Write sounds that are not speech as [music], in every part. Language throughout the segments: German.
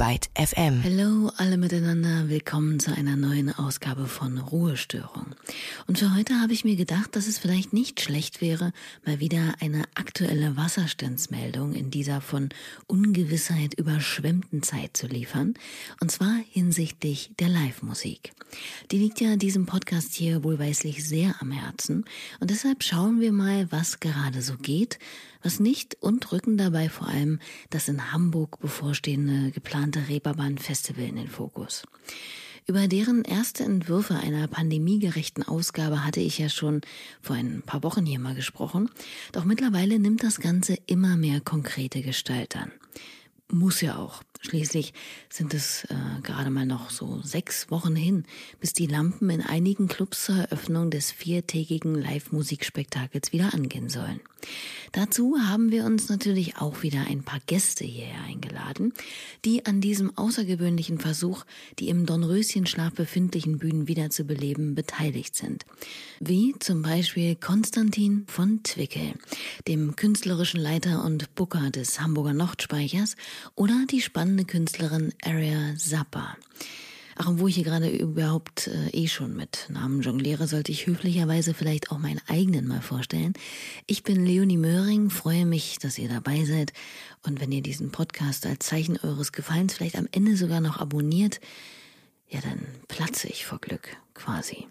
Byte FM. Hallo alle miteinander, willkommen zu einer neuen Ausgabe von Ruhestörung. Und für heute habe ich mir gedacht, dass es vielleicht nicht schlecht wäre, mal wieder eine aktuelle Wasserstandsmeldung in dieser von Ungewissheit überschwemmten Zeit zu liefern. Und zwar hinsichtlich der Live-Musik. Die liegt ja diesem Podcast hier wohlweislich sehr am Herzen. Und deshalb schauen wir mal, was gerade so geht, was nicht und rücken dabei vor allem das in Hamburg bevorstehende geplante Reeperbahn-Festival in den Fokus. Über deren erste Entwürfe einer pandemiegerechten Ausgabe hatte ich ja schon vor ein paar Wochen hier mal gesprochen, doch mittlerweile nimmt das Ganze immer mehr konkrete Gestalt an. Muss ja auch. Schließlich sind es äh, gerade mal noch so sechs Wochen hin, bis die Lampen in einigen Clubs zur Eröffnung des viertägigen Live-Musikspektakels wieder angehen sollen. Dazu haben wir uns natürlich auch wieder ein paar Gäste hierher eingeladen, die an diesem außergewöhnlichen Versuch, die im Dornröschenschlaf befindlichen Bühnen wiederzubeleben, beteiligt sind. Wie zum Beispiel Konstantin von Twickel, dem künstlerischen Leiter und Booker des Hamburger Nordspeichers, oder die spannende spannende Künstlerin Aria Zappa. Ach, und wo ich hier gerade überhaupt äh, eh schon mit Namen jongliere, sollte ich höflicherweise vielleicht auch meinen eigenen mal vorstellen. Ich bin Leonie Möhring, freue mich, dass ihr dabei seid. Und wenn ihr diesen Podcast als Zeichen eures Gefallens vielleicht am Ende sogar noch abonniert, ja, dann platze ich vor Glück, quasi.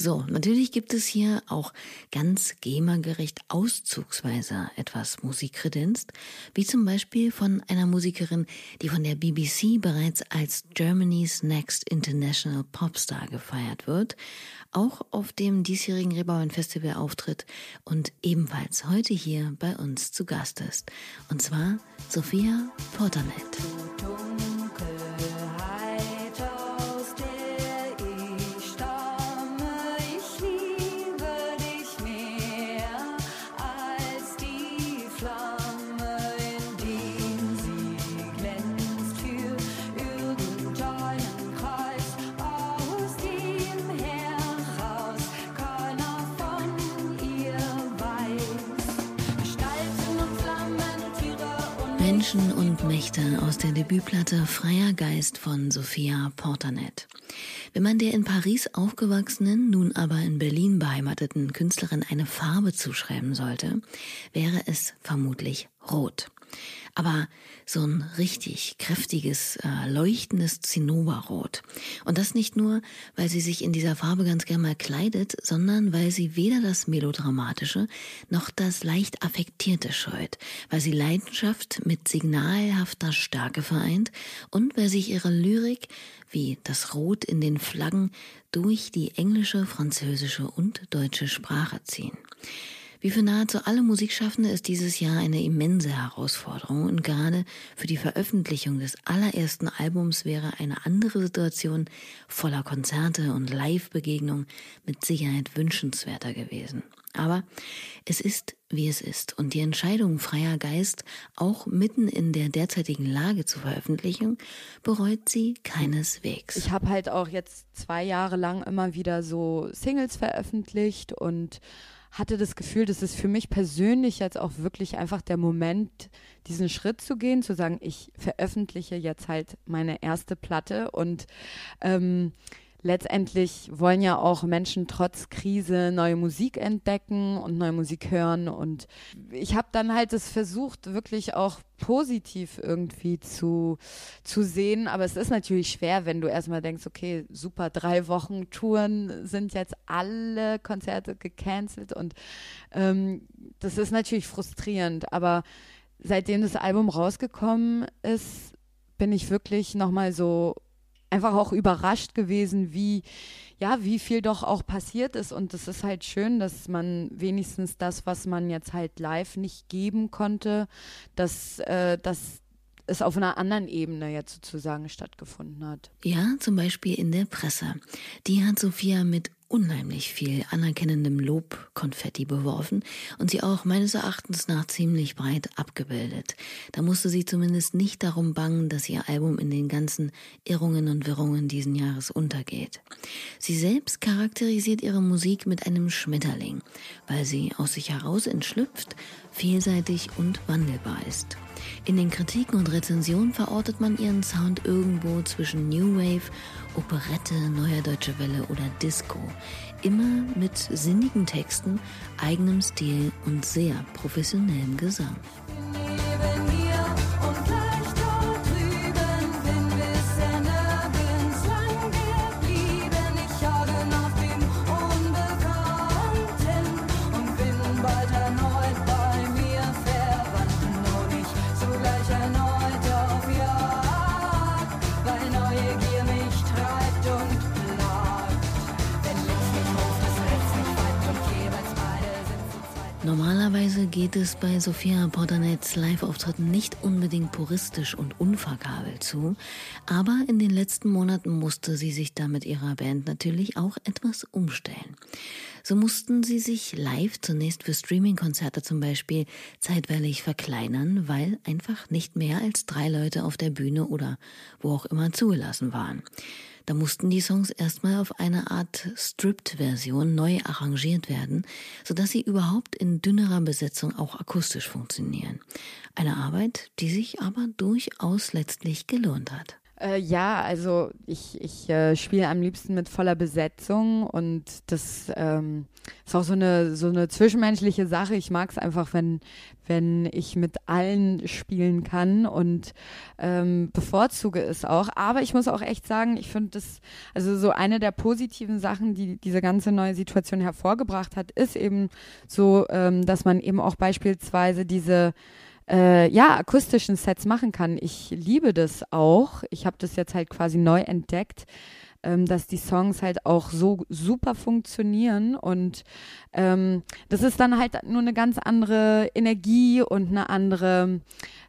So, natürlich gibt es hier auch ganz GEMA-gerecht auszugsweise etwas Musik kredenzt, wie zum Beispiel von einer Musikerin, die von der BBC bereits als Germany's Next International Popstar gefeiert wird, auch auf dem diesjährigen Reeperbahn Festival auftritt und ebenfalls heute hier bei uns zu Gast ist. Und zwar Sophia Portanet. Menschen und Mächte aus der Debütplatte Freier Geist von Sophia Portanet. Wenn man der in Paris aufgewachsenen, nun aber in Berlin beheimateten Künstlerin eine Farbe zuschreiben sollte, wäre es vermutlich rot. Aber so ein richtig kräftiges, äh, leuchtendes Zinnoberrot. Und das nicht nur, weil sie sich in dieser Farbe ganz gern mal kleidet, sondern weil sie weder das Melodramatische noch das leicht Affektierte scheut, weil sie Leidenschaft mit signalhafter Stärke vereint und weil sich ihre Lyrik, wie das Rot in den Flaggen, durch die englische, französische und deutsche Sprache ziehen. Wie für nahezu alle Musikschaffende ist dieses Jahr eine immense Herausforderung und gerade für die Veröffentlichung des allerersten Albums wäre eine andere Situation voller Konzerte und Live-Begegnungen mit Sicherheit wünschenswerter gewesen. Aber es ist, wie es ist. Und die Entscheidung freier Geist, auch mitten in der derzeitigen Lage zu veröffentlichen, bereut sie keineswegs. Ich habe halt auch jetzt zwei Jahre lang immer wieder so Singles veröffentlicht und hatte das Gefühl, das ist für mich persönlich jetzt auch wirklich einfach der Moment, diesen Schritt zu gehen, zu sagen, ich veröffentliche jetzt halt meine erste Platte. Und ähm, letztendlich wollen ja auch Menschen trotz Krise neue Musik entdecken und neue Musik hören. Und ich habe dann halt es versucht, wirklich auch positiv irgendwie zu, zu sehen. Aber es ist natürlich schwer, wenn du erstmal denkst, okay, super, drei Wochen Touren sind jetzt alle Konzerte gecancelt. Und ähm, das ist natürlich frustrierend. Aber seitdem das Album rausgekommen ist, bin ich wirklich nochmal so einfach auch überrascht gewesen, wie, ja, wie viel doch auch passiert ist. Und es ist halt schön, dass man wenigstens das, was man jetzt halt live nicht geben konnte, dass, äh, dass es auf einer anderen Ebene jetzt sozusagen stattgefunden hat. Ja, zum Beispiel in der Presse. Die hat Sophia mit unheimlich viel anerkennendem Lobkonfetti beworfen und sie auch meines Erachtens nach ziemlich breit abgebildet. Da musste sie zumindest nicht darum bangen, dass ihr Album in den ganzen Irrungen und Wirrungen diesen Jahres untergeht. Sie selbst charakterisiert ihre Musik mit einem Schmetterling, weil sie aus sich heraus entschlüpft, vielseitig und wandelbar ist. In den Kritiken und Rezensionen verortet man ihren Sound irgendwo zwischen New Wave, Operette, Neuer Deutsche Welle oder Disco. Immer mit sinnigen Texten, eigenem Stil und sehr professionellem Gesang. Normalerweise geht es bei Sophia Portanets Live-Auftritten nicht unbedingt puristisch und unverkabelt zu, aber in den letzten Monaten musste sie sich da mit ihrer Band natürlich auch etwas umstellen. So mussten sie sich live zunächst für Streaming-Konzerte zum Beispiel zeitweilig verkleinern, weil einfach nicht mehr als drei Leute auf der Bühne oder wo auch immer zugelassen waren. Da mussten die Songs erstmal auf eine Art Stripped-Version neu arrangiert werden, sodass sie überhaupt in dünnerer Besetzung auch akustisch funktionieren. Eine Arbeit, die sich aber durchaus letztlich gelohnt hat. Äh, ja, also ich, ich äh, spiele am liebsten mit voller Besetzung und das ähm, ist auch so eine, so eine zwischenmenschliche Sache. Ich mag es einfach, wenn, wenn ich mit allen spielen kann und ähm, bevorzuge es auch. Aber ich muss auch echt sagen, ich finde das, also so eine der positiven Sachen, die diese ganze neue Situation hervorgebracht hat, ist eben so, ähm, dass man eben auch beispielsweise diese äh, ja, akustischen Sets machen kann. Ich liebe das auch. Ich habe das jetzt halt quasi neu entdeckt, ähm, dass die Songs halt auch so super funktionieren und ähm, das ist dann halt nur eine ganz andere Energie und eine andere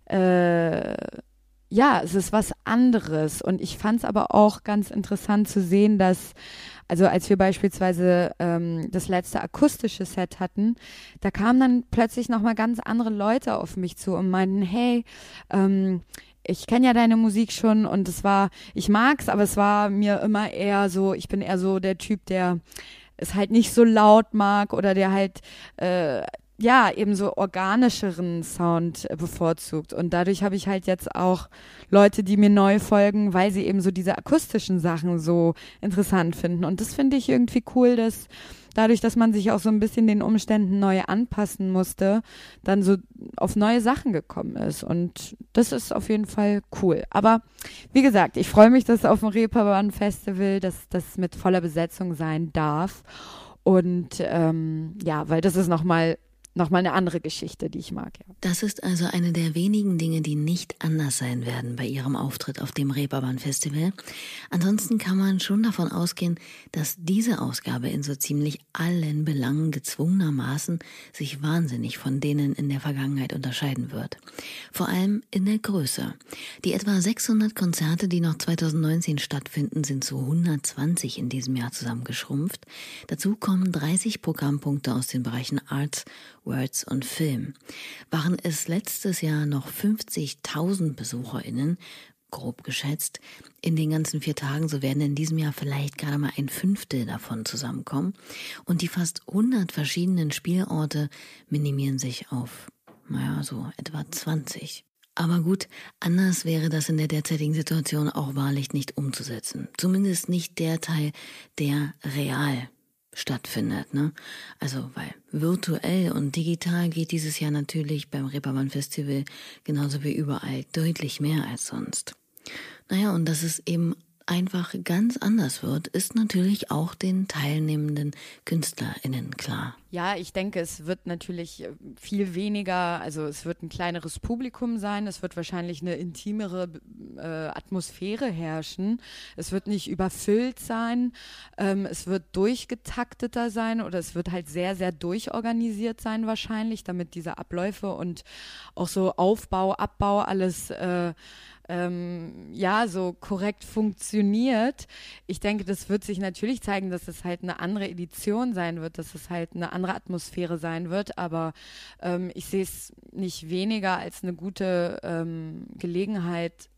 äh, ja, es ist was anderes. Und ich fand es aber auch ganz interessant zu sehen, dass also als wir beispielsweise ähm, das letzte akustische Set hatten, da kamen dann plötzlich nochmal ganz andere Leute auf mich zu und meinten, hey, ähm, ich kenne ja deine Musik schon und es war, ich mag's, aber es war mir immer eher so, ich bin eher so der Typ, der es halt nicht so laut mag oder der halt äh, ja, eben so organischeren Sound bevorzugt. Und dadurch habe ich halt jetzt auch Leute, die mir neu folgen, weil sie eben so diese akustischen Sachen so interessant finden. Und das finde ich irgendwie cool, dass dadurch, dass man sich auch so ein bisschen den Umständen neu anpassen musste, dann so auf neue Sachen gekommen ist. Und das ist auf jeden Fall cool. Aber wie gesagt, ich freue mich, dass auf dem Reeperbahn Festival, dass das mit voller Besetzung sein darf. Und ähm, ja, weil das ist nochmal nochmal eine andere Geschichte, die ich mag. Ja. Das ist also eine der wenigen Dinge, die nicht anders sein werden bei ihrem Auftritt auf dem Reeperbahn Festival. Ansonsten kann man schon davon ausgehen, dass diese Ausgabe in so ziemlich allen Belangen gezwungenermaßen sich wahnsinnig von denen in der Vergangenheit unterscheiden wird. Vor allem in der Größe. Die etwa 600 Konzerte, die noch 2019 stattfinden, sind zu 120 in diesem Jahr zusammengeschrumpft. Dazu kommen 30 Programmpunkte aus den Bereichen Arts, Words und Film. Waren es letztes Jahr noch 50.000 BesucherInnen, grob geschätzt, in den ganzen vier Tagen, so werden in diesem Jahr vielleicht gerade mal ein Fünftel davon zusammenkommen. Und die fast 100 verschiedenen Spielorte minimieren sich auf, naja, so etwa 20. Aber gut, anders wäre das in der derzeitigen Situation auch wahrlich nicht umzusetzen. Zumindest nicht der Teil, der real stattfindet. Ne? Also, weil virtuell und digital geht dieses Jahr natürlich beim Reeperbahn Festival genauso wie überall deutlich mehr als sonst. Naja, und dass es eben einfach ganz anders wird, ist natürlich auch den teilnehmenden KünstlerInnen klar. Ja, ich denke, es wird natürlich äh, viel weniger, also es wird ein kleineres Publikum sein, es wird wahrscheinlich eine intimere äh, Atmosphäre herrschen, es wird nicht überfüllt sein, ähm, es wird durchgetakteter sein oder es wird halt sehr, sehr durchorganisiert sein wahrscheinlich, damit diese Abläufe und auch so Aufbau, Abbau alles äh, ähm, ja so korrekt funktioniert. Ich denke, das wird sich natürlich zeigen, dass es halt eine andere Edition sein wird, dass es halt eine andere Atmosphäre sein wird. Aber ähm, ich sehe es nicht weniger als eine gute ähm, Gelegenheit,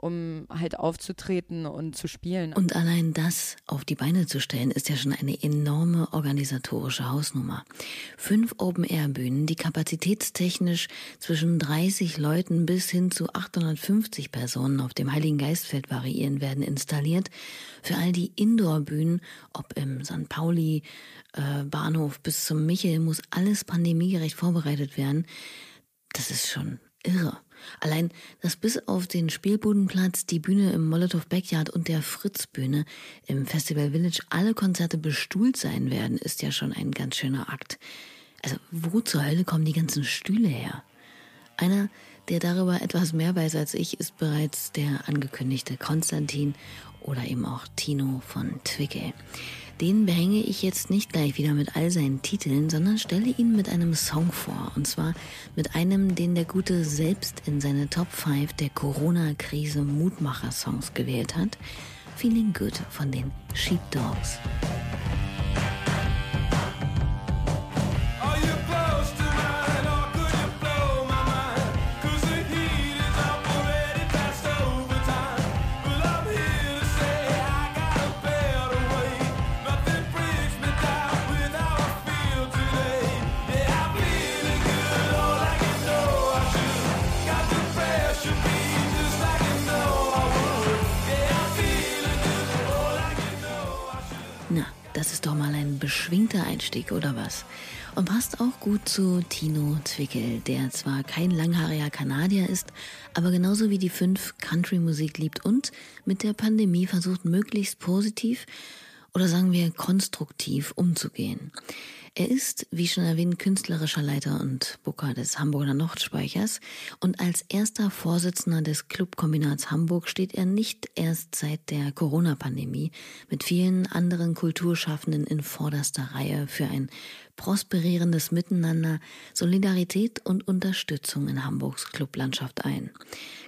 um halt aufzutreten und zu spielen. Und allein das auf die Beine zu stellen, ist ja schon eine enorme organisatorische Hausnummer. Fünf Open-Air-Bühnen, die kapazitätstechnisch zwischen 30 Leuten bis hin zu 850 Personen auf dem Heiligen Geistfeld variieren, werden installiert. Für all die Indoor-Bühnen, ob im St. Pauli äh, Bahnhof bis zum Michel, muss alles pandemiegerecht vorbereitet werden. Das ist schon irre. Allein, dass bis auf den Spielbudenplatz, die Bühne im Molotow Backyard und der Fritz-Bühne im Festival Village alle Konzerte bestuhlt sein werden, ist ja schon ein ganz schöner Akt. Also, wo zur Hölle kommen die ganzen Stühle her? Einer, der darüber etwas mehr weiß als ich, ist bereits der angekündigte Konstantin oder eben auch Tino von Twickel. Den behänge ich jetzt nicht gleich wieder mit all seinen Titeln, sondern stelle ihn mit einem Song vor. Und zwar mit einem, den der Gute selbst in seine Top 5 der Corona-Krise Mutmacher-Songs gewählt hat. Feeling Good von den Sheepdogs. Das beschwingter Einstieg, oder was? Und passt auch gut zu Tino Zwickel, der zwar kein langhaariger Kanadier ist, aber genauso wie die fünf Country-Musik liebt und mit der Pandemie versucht, möglichst positiv oder sagen wir konstruktiv umzugehen. Er ist, wie schon erwähnt, künstlerischer Leiter und Booker des Hamburger Nordspeichers. Und als erster Vorsitzender des Clubkombinats Hamburg steht er nicht erst seit der Corona-Pandemie mit vielen anderen Kulturschaffenden in vorderster Reihe für ein prosperierendes Miteinander, Solidarität und Unterstützung in Hamburgs Clublandschaft ein.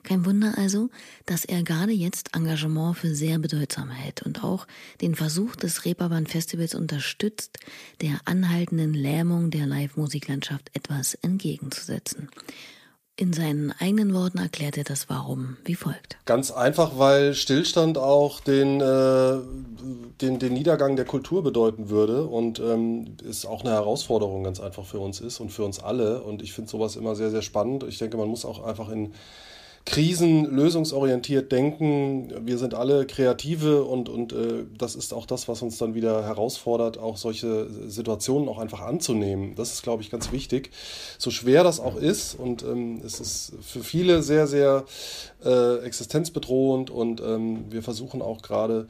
Kein Wunder also, dass er gerade jetzt Engagement für sehr bedeutsam hält und auch den Versuch des Reeperbahn Festivals unterstützt, der anhaltenden Lähmung der Live-Musiklandschaft etwas entgegenzusetzen. In seinen eigenen Worten erklärt er das Warum wie folgt. Ganz einfach, weil Stillstand auch den, äh, den, den Niedergang der Kultur bedeuten würde und ähm, es auch eine Herausforderung ganz einfach für uns ist und für uns alle. Und ich finde sowas immer sehr, sehr spannend. Ich denke, man muss auch einfach in Krisen lösungsorientiert denken. Wir sind alle Kreative und, und äh, das ist auch das, was uns dann wieder herausfordert, auch solche Situationen auch einfach anzunehmen. Das ist, glaube ich, ganz wichtig. So schwer das auch ist und ähm, es ist für viele sehr, sehr äh, existenzbedrohend und ähm, wir versuchen auch gerade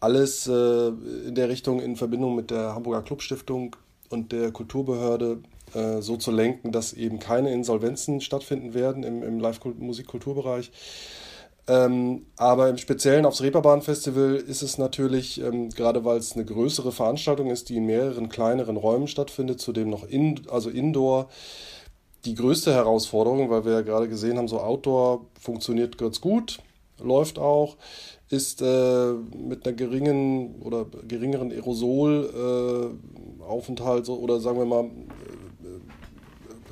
alles äh, in der Richtung in Verbindung mit der Hamburger Clubstiftung und der Kulturbehörde äh, so zu lenken, dass eben keine Insolvenzen stattfinden werden im, im Live-Musikkulturbereich. Ähm, aber im Speziellen aufs Reeperbahn-Festival ist es natürlich, ähm, gerade weil es eine größere Veranstaltung ist, die in mehreren kleineren Räumen stattfindet, zudem noch in, also Indoor, die größte Herausforderung, weil wir ja gerade gesehen haben, so Outdoor funktioniert ganz gut, läuft auch, ist äh, mit einer geringen oder geringeren Aerosolaufenthalt äh, so, oder sagen wir mal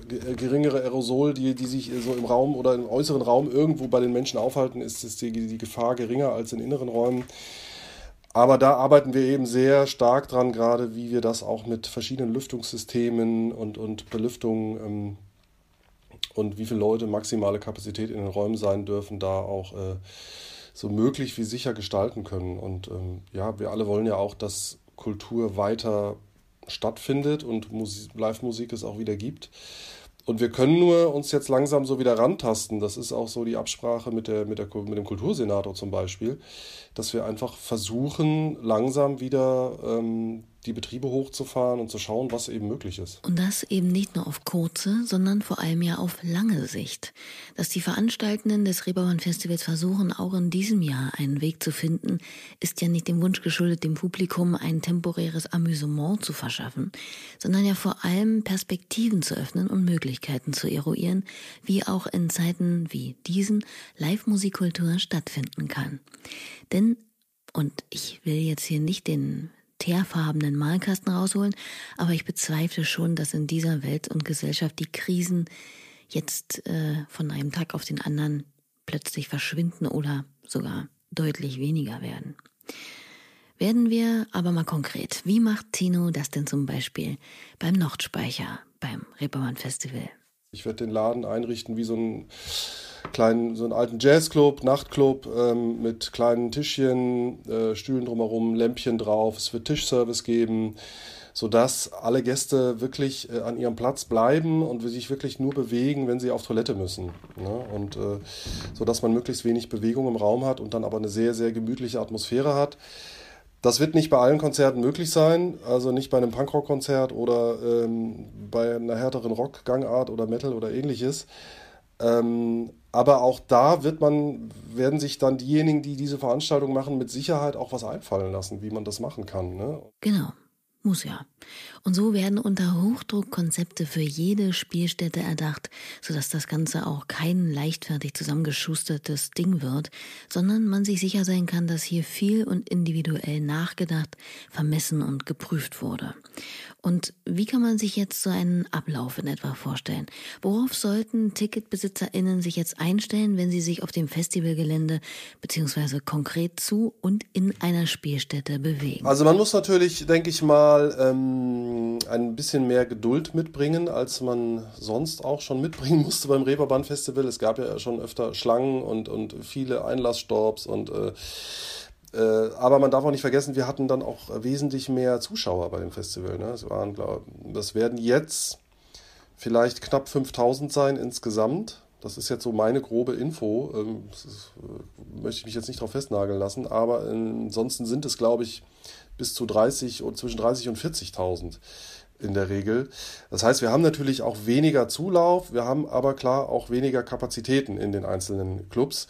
geringere Aerosol, die, die sich so im Raum oder im äußeren Raum irgendwo bei den Menschen aufhalten, ist, ist die, die Gefahr geringer als in inneren Räumen. Aber da arbeiten wir eben sehr stark dran, gerade wie wir das auch mit verschiedenen Lüftungssystemen und, und Belüftung ähm, und wie viele Leute maximale Kapazität in den Räumen sein dürfen, da auch äh, so möglich wie sicher gestalten können. Und ähm, ja, wir alle wollen ja auch, dass Kultur weiter stattfindet und Live-Musik es auch wieder gibt. Und wir können nur uns jetzt langsam so wieder rantasten. Das ist auch so die Absprache mit, der, mit, der, mit dem Kultursenator zum Beispiel, dass wir einfach versuchen, langsam wieder ähm, die Betriebe hochzufahren und zu schauen, was eben möglich ist. Und das eben nicht nur auf kurze, sondern vor allem ja auf lange Sicht. Dass die Veranstaltenden des Reeperbahn Festivals versuchen, auch in diesem Jahr einen Weg zu finden, ist ja nicht dem Wunsch geschuldet, dem Publikum ein temporäres Amüsement zu verschaffen, sondern ja vor allem Perspektiven zu öffnen und Möglichkeiten zu eruieren, wie auch in Zeiten wie diesen Live-Musikkultur stattfinden kann. Denn und ich will jetzt hier nicht den teerfarbenen Malkasten rausholen, aber ich bezweifle schon, dass in dieser Welt und Gesellschaft die Krisen jetzt äh, von einem Tag auf den anderen plötzlich verschwinden oder sogar deutlich weniger werden. Werden wir aber mal konkret. Wie macht Tino das denn zum Beispiel beim Nordspeicher, beim Reeperbahn Festival? Ich werde den Laden einrichten wie so ein kleinen, so einen alten Jazzclub, Nachtclub ähm, mit kleinen Tischchen, äh, Stühlen drumherum, Lämpchen drauf. Es wird Tischservice geben, sodass alle Gäste wirklich äh, an ihrem Platz bleiben und sich wirklich nur bewegen, wenn sie auf Toilette müssen. Ne? Und äh, sodass man möglichst wenig Bewegung im Raum hat und dann aber eine sehr, sehr gemütliche Atmosphäre hat. Das wird nicht bei allen Konzerten möglich sein, also nicht bei einem Punkrock-Konzert oder ähm, bei einer härteren Rock-Gangart oder Metal oder ähnliches. Ähm, aber auch da wird man, werden sich dann diejenigen, die diese Veranstaltung machen, mit Sicherheit auch was einfallen lassen, wie man das machen kann. Ne? Genau. Muss ja. Und so werden unter Hochdruck Konzepte für jede Spielstätte erdacht, sodass das Ganze auch kein leichtfertig zusammengeschustertes Ding wird, sondern man sich sicher sein kann, dass hier viel und individuell nachgedacht, vermessen und geprüft wurde. Und wie kann man sich jetzt so einen Ablauf in etwa vorstellen? Worauf sollten TicketbesitzerInnen sich jetzt einstellen, wenn sie sich auf dem Festivalgelände beziehungsweise konkret zu und in einer Spielstätte bewegen? Also man muss natürlich, denke ich mal, ähm, ein bisschen mehr Geduld mitbringen, als man sonst auch schon mitbringen [laughs] musste beim Reeperbahn Festival. Es gab ja schon öfter Schlangen und, und viele Einlassstops und äh, äh, aber man darf auch nicht vergessen, wir hatten dann auch wesentlich mehr Zuschauer bei dem Festival. Ne? Es waren, glaub, das werden jetzt vielleicht knapp 5000 sein insgesamt. Das ist jetzt so meine grobe Info. Ähm, äh, möchte ich mich jetzt nicht darauf festnageln lassen. Aber ansonsten sind es, glaube ich, bis zu 30 und zwischen 30 und 40.000 in der Regel. Das heißt, wir haben natürlich auch weniger Zulauf, wir haben aber klar auch weniger Kapazitäten in den einzelnen Clubs.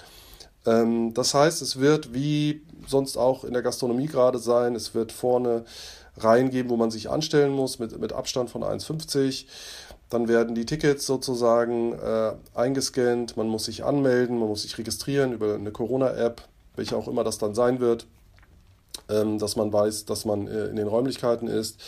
Ähm, das heißt, es wird wie sonst auch in der Gastronomie gerade sein, es wird vorne Reihen geben, wo man sich anstellen muss mit, mit Abstand von 1,50. Dann werden die Tickets sozusagen äh, eingescannt, man muss sich anmelden, man muss sich registrieren über eine Corona-App, welche auch immer das dann sein wird, ähm, dass man weiß, dass man äh, in den Räumlichkeiten ist.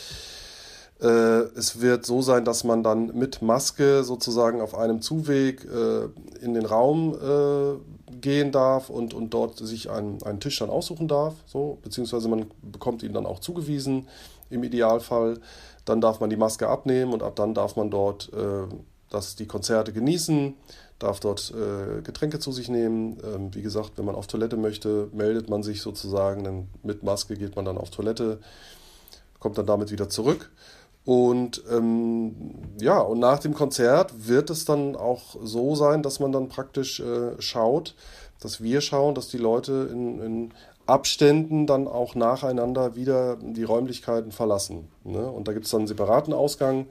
Äh, es wird so sein, dass man dann mit Maske sozusagen auf einem Zuweg äh, in den Raum äh, gehen darf und, und dort sich einen, einen Tisch dann aussuchen darf, so, beziehungsweise man bekommt ihn dann auch zugewiesen im Idealfall. Dann darf man die Maske abnehmen und ab dann darf man dort äh, das, die Konzerte genießen, darf dort äh, Getränke zu sich nehmen. Ähm, wie gesagt, wenn man auf Toilette möchte, meldet man sich sozusagen, dann mit Maske geht man dann auf Toilette, kommt dann damit wieder zurück. Und ähm, ja, und nach dem Konzert wird es dann auch so sein, dass man dann praktisch äh, schaut, dass wir schauen, dass die Leute in, in Abständen dann auch nacheinander wieder die Räumlichkeiten verlassen. Ne? Und da gibt es dann einen separaten Ausgang,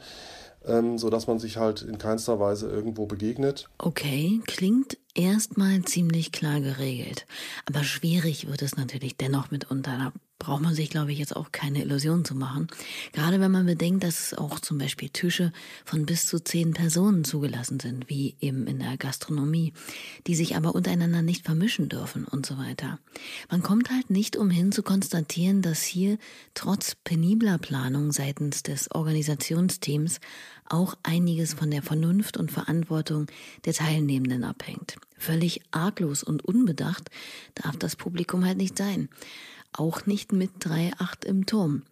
ähm, sodass man sich halt in keinster Weise irgendwo begegnet. Okay, klingt erstmal ziemlich klar geregelt. Aber schwierig wird es natürlich dennoch mitunter. Braucht man sich, glaube ich, jetzt auch keine Illusionen zu machen. Gerade wenn man bedenkt, dass auch zum Beispiel Tische von bis zu zehn Personen zugelassen sind, wie eben in der Gastronomie, die sich aber untereinander nicht vermischen dürfen und so weiter. Man kommt halt nicht umhin zu konstatieren, dass hier trotz penibler Planung seitens des Organisationsteams auch einiges von der Vernunft und Verantwortung der Teilnehmenden abhängt. Völlig arglos und unbedacht darf das Publikum halt nicht sein. Auch nicht mit 3,8 im Turm,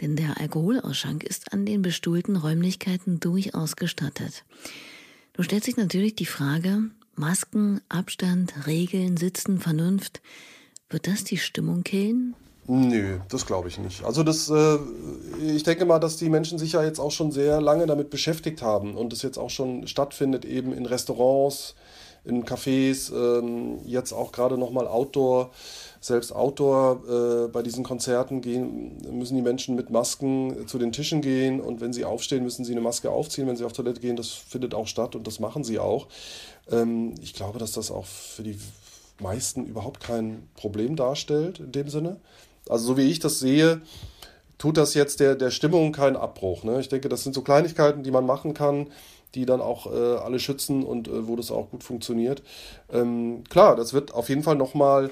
denn der Alkoholausschank ist an den bestuhlten Räumlichkeiten durchaus gestattet. Du stellst dich natürlich die Frage, Masken, Abstand, Regeln, Sitzen, Vernunft, wird das die Stimmung killen? Nö, das glaube ich nicht. Also das, äh, ich denke mal, dass die Menschen sich ja jetzt auch schon sehr lange damit beschäftigt haben und es jetzt auch schon stattfindet, eben in Restaurants, in Cafés, ähm, jetzt auch gerade nochmal Outdoor selbst Outdoor äh, bei diesen Konzerten gehen, müssen die Menschen mit Masken zu den Tischen gehen und wenn sie aufstehen, müssen sie eine Maske aufziehen, wenn sie auf Toilette gehen. Das findet auch statt und das machen sie auch. Ähm, ich glaube, dass das auch für die meisten überhaupt kein Problem darstellt in dem Sinne. Also so wie ich das sehe, tut das jetzt der, der Stimmung keinen Abbruch. Ne? Ich denke, das sind so Kleinigkeiten, die man machen kann, die dann auch äh, alle schützen und äh, wo das auch gut funktioniert. Ähm, klar, das wird auf jeden Fall nochmal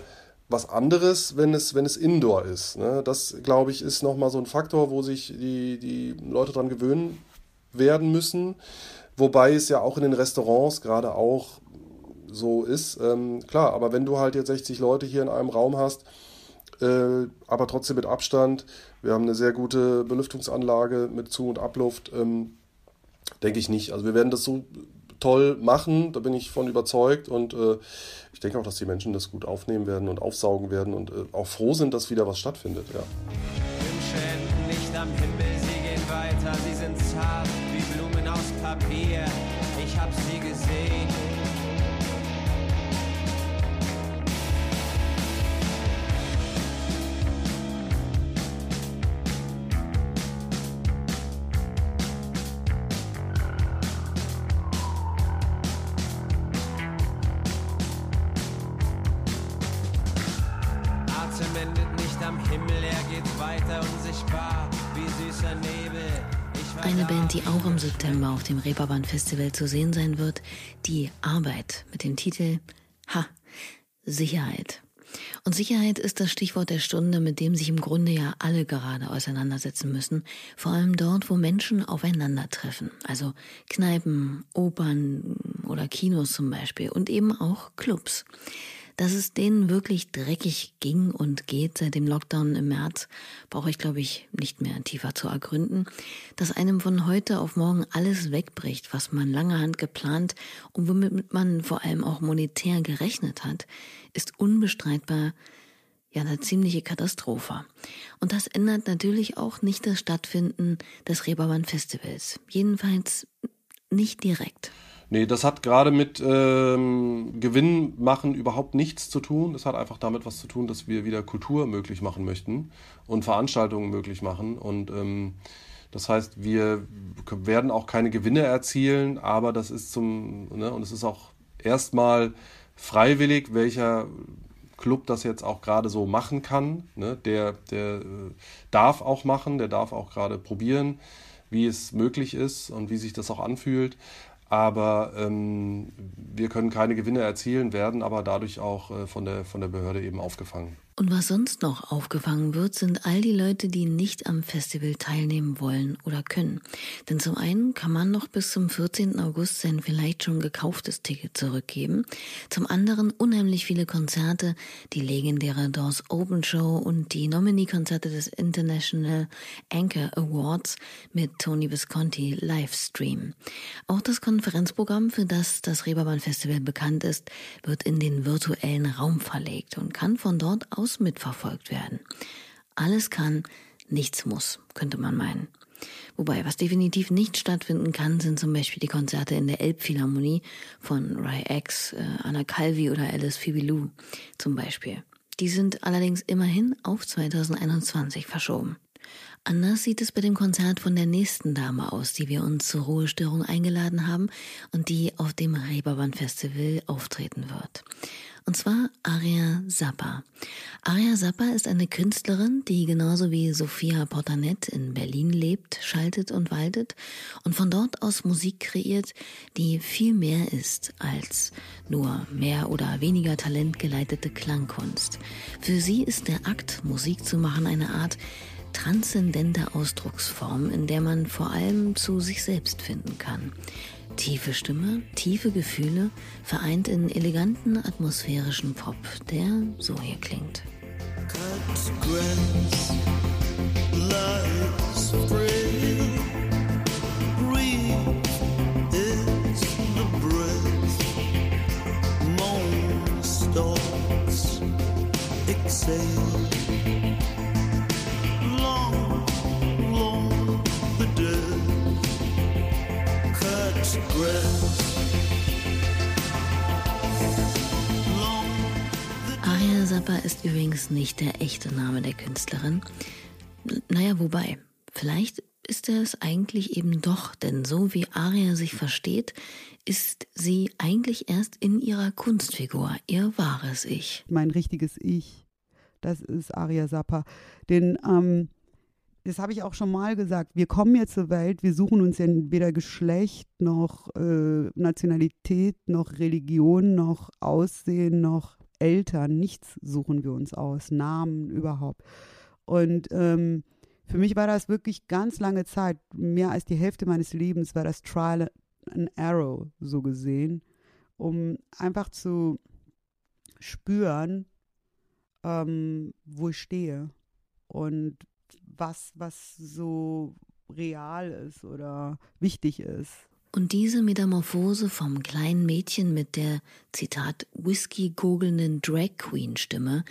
was anderes, wenn es, wenn es Indoor ist. Ne? Das, glaube ich, ist nochmal so ein Faktor, wo sich die, die Leute dran gewöhnen werden müssen. Wobei es ja auch in den Restaurants gerade auch so ist. Ähm, klar, aber wenn du halt jetzt 60 Leute hier in einem Raum hast, äh, aber trotzdem mit Abstand, wir haben eine sehr gute Belüftungsanlage mit Zu- und Abluft, ähm, denke ich nicht. Also wir werden das so toll machen, da bin ich von überzeugt und äh, ich denke auch, dass die Menschen das gut aufnehmen werden und aufsaugen werden und äh, auch froh sind, dass wieder was stattfindet. Ja. Wünsche nicht am Himmel, sie gehen weiter, sie sind zart wie Blumen aus Papier. September auf dem Reeperbahn Festival zu sehen sein wird, die Arbeit mit dem Titel Ha, Sicherheit. Und Sicherheit ist das Stichwort der Stunde, mit dem sich im Grunde ja alle gerade auseinandersetzen müssen, vor allem dort, wo Menschen aufeinandertreffen, also Kneipen, Opern oder Kinos zum Beispiel und eben auch Clubs. Dass es denen wirklich dreckig ging und geht seit dem Lockdown im März, brauche ich, glaube ich, nicht mehr tiefer zu ergründen. Dass einem von heute auf morgen alles wegbricht, was man lange Hand geplant und womit man vor allem auch monetär gerechnet hat, ist unbestreitbar ja eine ziemliche Katastrophe. Und das ändert natürlich auch nicht das Stattfinden des Reeperbahn Festivals. Jedenfalls nicht direkt. Nee, das hat gerade mit ähm, Gewinn machen überhaupt nichts zu tun. Das hat einfach damit was zu tun, dass wir wieder Kultur möglich machen möchten und Veranstaltungen möglich machen. Und ähm, das heißt, wir werden auch keine Gewinne erzielen, aber das ist zum, ne, und es ist auch erstmal freiwillig, welcher Club das jetzt auch gerade so machen kann. Ne? Der, der äh, darf auch machen, der darf auch gerade probieren, wie es möglich ist und wie sich das auch anfühlt aber ähm, wir können keine Gewinne erzielen, werden aber dadurch auch äh, von, der, von der Behörde eben aufgefangen. Und was sonst noch aufgefangen wird, sind all die Leute, die nicht am Festival teilnehmen wollen oder können. Denn zum einen kann man noch bis zum 14. August sein vielleicht schon gekauftes Ticket zurückgeben. Zum anderen unheimlich viele Konzerte, die legendäre Doors Open Show und die Nominee-Konzerte des International Anchor Awards mit Tony Visconti Livestream. Auch das Konferenzprogramm, für das das Reeperbahn Festival bekannt ist, wird in den virtuellen Raum verlegt und kann von dort aus durchaus mitverfolgt werden. Alles kann, nichts muss, könnte man meinen. Wobei, was definitiv nicht stattfinden kann, sind zum Beispiel die Konzerte in der Elbphilharmonie von Rai X, äh, Anna Calvi oder Alice Fibilou zum Beispiel. Die sind allerdings immerhin auf 2021 verschoben. Anders sieht es bei dem Konzert von der nächsten Dame aus, die wir uns zur Ruhestörung eingeladen haben und die auf dem Reeperbahn Festival auftreten wird. Und zwar Aria Zappa. Aria Zappa ist eine Künstlerin, die genauso wie Sophia Portanet in Berlin lebt, schaltet und waltet und von dort aus Musik kreiert, die viel mehr ist als nur mehr oder weniger talentgeleitete Klangkunst. Für sie ist der Akt, Musik zu machen, eine Art transzendente Ausdrucksform, in der man vor allem zu sich selbst finden kann. Tiefe Stimme, tiefe Gefühle, vereint in eleganten atmosphärischen Pop, der so hier klingt. Exhale Zappa ist übrigens nicht der echte Name der Künstlerin. Naja, wobei, vielleicht ist er es eigentlich eben doch, denn so wie Aria sich versteht, ist sie eigentlich erst in ihrer Kunstfigur, ihr wahres Ich. Mein richtiges Ich, das ist Aria Zappa. Denn ähm, das habe ich auch schon mal gesagt, wir kommen jetzt zur Welt, wir suchen uns ja weder Geschlecht noch äh, Nationalität noch Religion noch Aussehen noch Eltern, nichts suchen wir uns aus, Namen überhaupt. Und ähm, für mich war das wirklich ganz lange Zeit, mehr als die Hälfte meines Lebens war das Trial and Arrow so gesehen, um einfach zu spüren, ähm, wo ich stehe und was, was so real ist oder wichtig ist. Und diese Metamorphose vom kleinen Mädchen mit der, Zitat, Whisky-gogelnden Drag-Queen-Stimme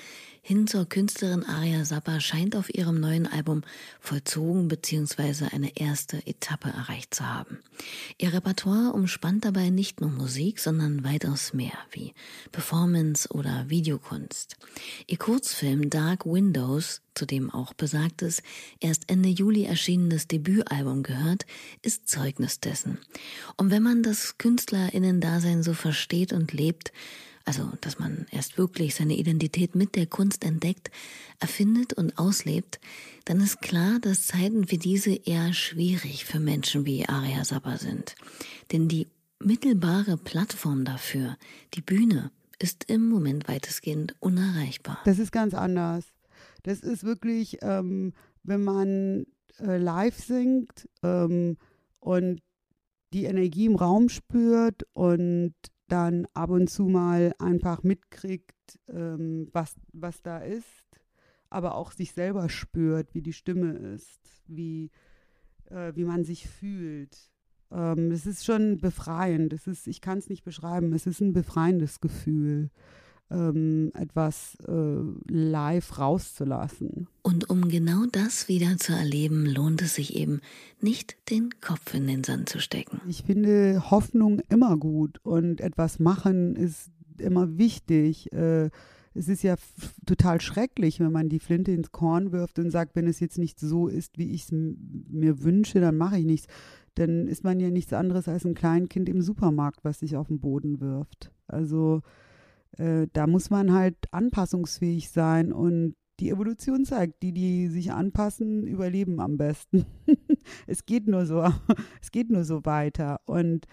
hin zur Künstlerin Aria Zappa scheint auf ihrem neuen Album vollzogen bzw. eine erste Etappe erreicht zu haben. Ihr Repertoire umspannt dabei nicht nur Musik, sondern weitaus mehr, wie Performance oder Videokunst. Ihr Kurzfilm Dark Windows, zu dem auch besagtes, erst Ende Juli erschienenes Debütalbum gehört, ist Zeugnis dessen. Und wenn man das Künstlerinnen-Dasein so versteht und lebt, also dass man erst wirklich seine Identität mit der Kunst entdeckt, erfindet und auslebt, dann ist klar, dass Zeiten wie diese eher schwierig für Menschen wie Aria Sabba sind. Denn die mittelbare Plattform dafür, die Bühne, ist im Moment weitestgehend unerreichbar. Das ist ganz anders. Das ist wirklich, ähm, wenn man äh, live singt ähm, und die Energie im Raum spürt und dann ab und zu mal einfach mitkriegt, ähm, was, was da ist, aber auch sich selber spürt, wie die Stimme ist, wie, äh, wie man sich fühlt. Ähm, es ist schon befreiend. Es ist, ich kann es nicht beschreiben, es ist ein befreiendes Gefühl ähm, etwas äh, live rauszulassen. Und um genau das wieder zu erleben, lohnt es sich eben nicht, den Kopf in den Sand zu stecken. Ich finde Hoffnung immer gut und etwas machen ist immer wichtig. Äh, es ist ja total schrecklich, wenn man die Flinte ins Korn wirft und sagt, wenn es jetzt nicht so ist, wie ich es mir wünsche, dann mache ich nichts. Dann ist man ja nichts anderes als ein Kleinkind im Supermarkt, was sich auf den Boden wirft. Also äh, da muss man halt anpassungsfähig sein und die Evolution zeigt, die, die sich anpassen, überleben am besten. [laughs] es geht nur so, [laughs] es geht nur so weiter. Und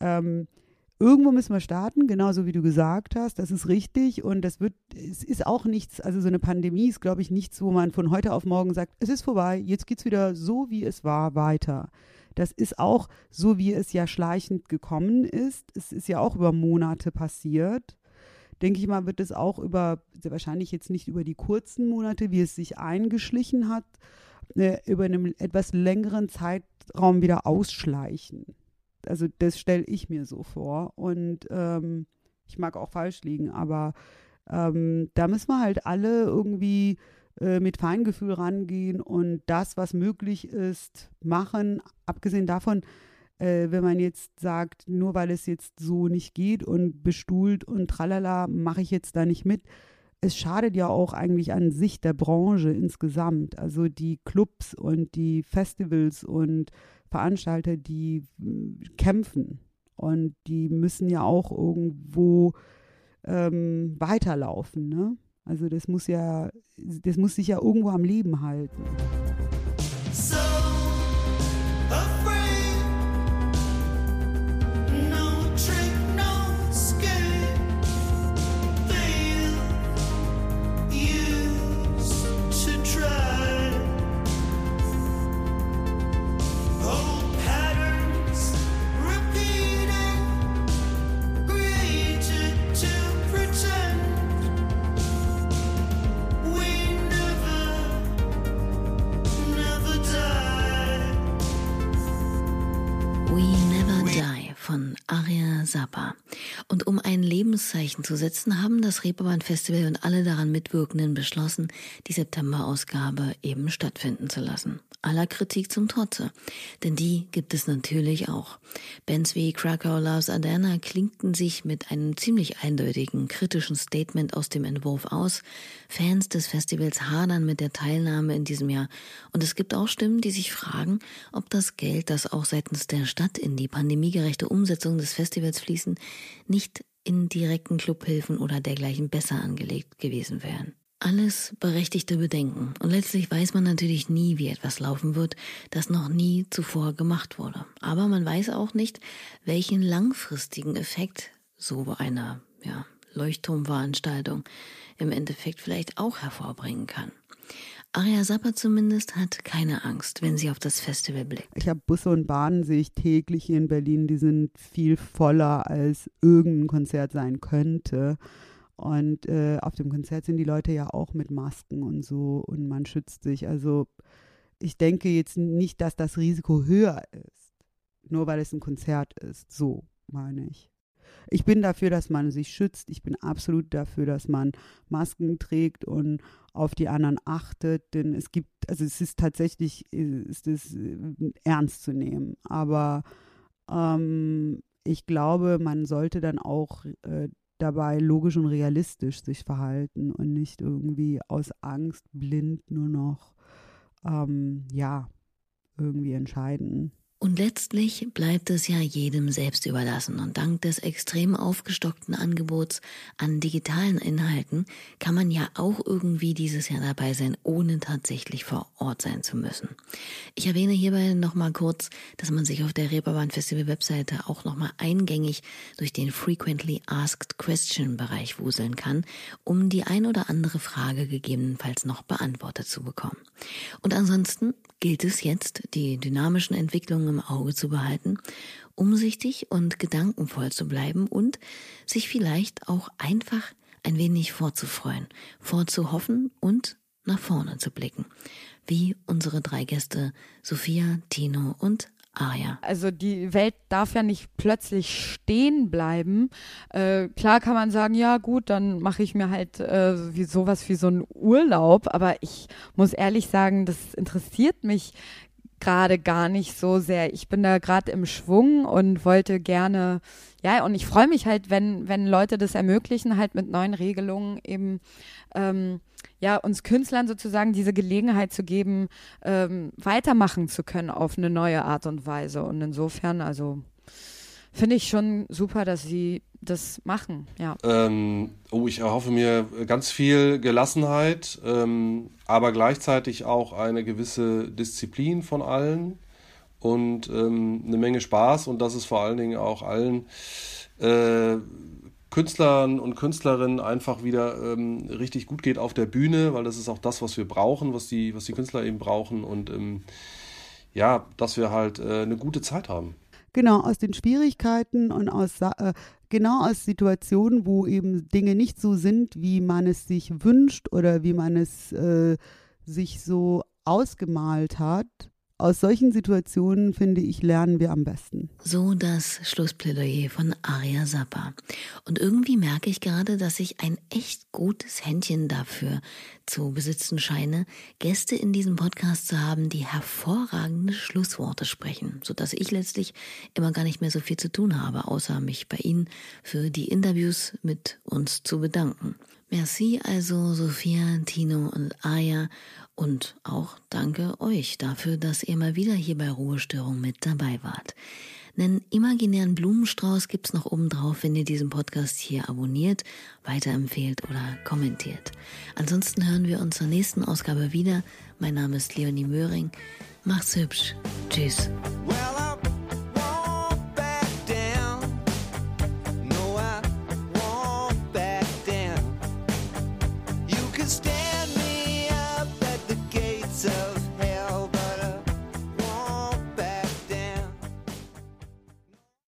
ähm, irgendwo müssen wir starten, genauso wie du gesagt hast. Das ist richtig. Und das wird, es ist auch nichts, also so eine Pandemie ist, glaube ich, nichts, wo man von heute auf morgen sagt, es ist vorbei, jetzt geht es wieder so, wie es war, weiter. Das ist auch so, wie es ja schleichend gekommen ist. Es ist ja auch über Monate passiert denke ich mal, wird es auch über, wahrscheinlich jetzt nicht über die kurzen Monate, wie es sich eingeschlichen hat, äh, über einen etwas längeren Zeitraum wieder ausschleichen. Also das stelle ich mir so vor. Und ähm, ich mag auch falsch liegen, aber ähm, da müssen wir halt alle irgendwie äh, mit Feingefühl rangehen und das, was möglich ist, machen. Abgesehen davon, äh, wenn man jetzt sagt, nur weil es jetzt so nicht geht und bestuhlt und tralala, mache ich jetzt da nicht mit. Es schadet ja auch eigentlich an sich der Branche insgesamt. Also die Clubs und die Festivals und Veranstalter, die äh, kämpfen und die müssen ja auch irgendwo ähm, weiterlaufen. Ne? Also das muss ja, das muss sich ja irgendwo am Leben halten. Lebenszeichen zu setzen, haben das Reeperbahn Festival und alle daran Mitwirkenden beschlossen, die September-Ausgabe eben stattfinden zu lassen. aller Kritik zum Trotze. Denn die gibt es natürlich auch. Bands wie Krakow Loves Adana klinkten sich mit einem ziemlich eindeutigen kritischen Statement aus dem Entwurf aus. Fans des Festivals hadern mit der Teilnahme in diesem Jahr. Und es gibt auch Stimmen, die sich fragen, ob das Geld, das auch seitens der Stadt in die pandemiegerechte Umsetzung des Festivals fließen, nicht in direkten Clubhilfen oder dergleichen besser angelegt gewesen wären. Alles berechtigte Bedenken. Und letztlich weiß man natürlich nie, wie etwas laufen wird, das noch nie zuvor gemacht wurde. Aber man weiß auch nicht, welchen langfristigen Effekt so eine ja, Leuchtturmveranstaltung im Endeffekt vielleicht auch hervorbringen kann. Aria Sapper zumindest hat keine Angst, wenn sie auf das Festival blickt. Ich habe Busse und Bahnen sehe ich täglich hier in Berlin, die sind viel voller als irgendein Konzert sein könnte. Und äh, auf dem Konzert sind die Leute ja auch mit Masken und so und man schützt sich. Also ich denke jetzt nicht, dass das Risiko höher ist, nur weil es ein Konzert ist. So meine ich. Ich bin dafür, dass man sich schützt. Ich bin absolut dafür, dass man Masken trägt und auf die anderen achtet, denn es gibt, also es ist tatsächlich, ist es äh, ernst zu nehmen. Aber ähm, ich glaube, man sollte dann auch äh, dabei logisch und realistisch sich verhalten und nicht irgendwie aus Angst blind nur noch, ähm, ja, irgendwie entscheiden. Und letztlich bleibt es ja jedem selbst überlassen. Und dank des extrem aufgestockten Angebots an digitalen Inhalten kann man ja auch irgendwie dieses Jahr dabei sein, ohne tatsächlich vor Ort sein zu müssen. Ich erwähne hierbei nochmal kurz, dass man sich auf der Reeperbahn Festival Webseite auch nochmal eingängig durch den Frequently Asked Question Bereich wuseln kann, um die ein oder andere Frage gegebenenfalls noch beantwortet zu bekommen. Und ansonsten gilt es jetzt, die dynamischen Entwicklungen im Auge zu behalten, umsichtig und gedankenvoll zu bleiben und sich vielleicht auch einfach ein wenig vorzufreuen, vorzuhoffen und nach vorne zu blicken, wie unsere drei Gäste Sophia, Tino und Ah ja. Also die Welt darf ja nicht plötzlich stehen bleiben. Äh, klar kann man sagen, ja gut, dann mache ich mir halt äh, wie sowas wie so einen Urlaub. Aber ich muss ehrlich sagen, das interessiert mich gerade gar nicht so sehr. Ich bin da gerade im Schwung und wollte gerne, ja, und ich freue mich halt, wenn, wenn Leute das ermöglichen, halt mit neuen Regelungen eben ähm, ja, uns Künstlern sozusagen diese Gelegenheit zu geben, ähm, weitermachen zu können auf eine neue Art und Weise. Und insofern, also finde ich schon super, dass sie das machen, ja. Ähm, oh, ich erhoffe mir ganz viel Gelassenheit, ähm, aber gleichzeitig auch eine gewisse Disziplin von allen und ähm, eine Menge Spaß und dass es vor allen Dingen auch allen äh, Künstlern und Künstlerinnen einfach wieder ähm, richtig gut geht auf der Bühne, weil das ist auch das, was wir brauchen, was die, was die Künstler eben brauchen und ähm, ja, dass wir halt äh, eine gute Zeit haben. Genau, aus den Schwierigkeiten und aus äh, genau aus Situationen, wo eben Dinge nicht so sind, wie man es sich wünscht oder wie man es äh, sich so ausgemalt hat, aus solchen Situationen, finde ich, lernen wir am besten. So das Schlussplädoyer von Aria Sappa. Und irgendwie merke ich gerade, dass ich ein echt gutes Händchen dafür zu besitzen scheine, Gäste in diesem Podcast zu haben, die hervorragende Schlussworte sprechen, sodass ich letztlich immer gar nicht mehr so viel zu tun habe, außer mich bei Ihnen für die Interviews mit uns zu bedanken. Merci also Sophia, Tino und Aya und auch danke euch dafür, dass ihr mal wieder hier bei Ruhestörung mit dabei wart. Einen imaginären Blumenstrauß gibt's noch oben drauf, wenn ihr diesen Podcast hier abonniert, weiterempfehlt oder kommentiert. Ansonsten hören wir uns zur nächsten Ausgabe wieder. Mein Name ist Leonie Möhring. Macht's hübsch. Tschüss.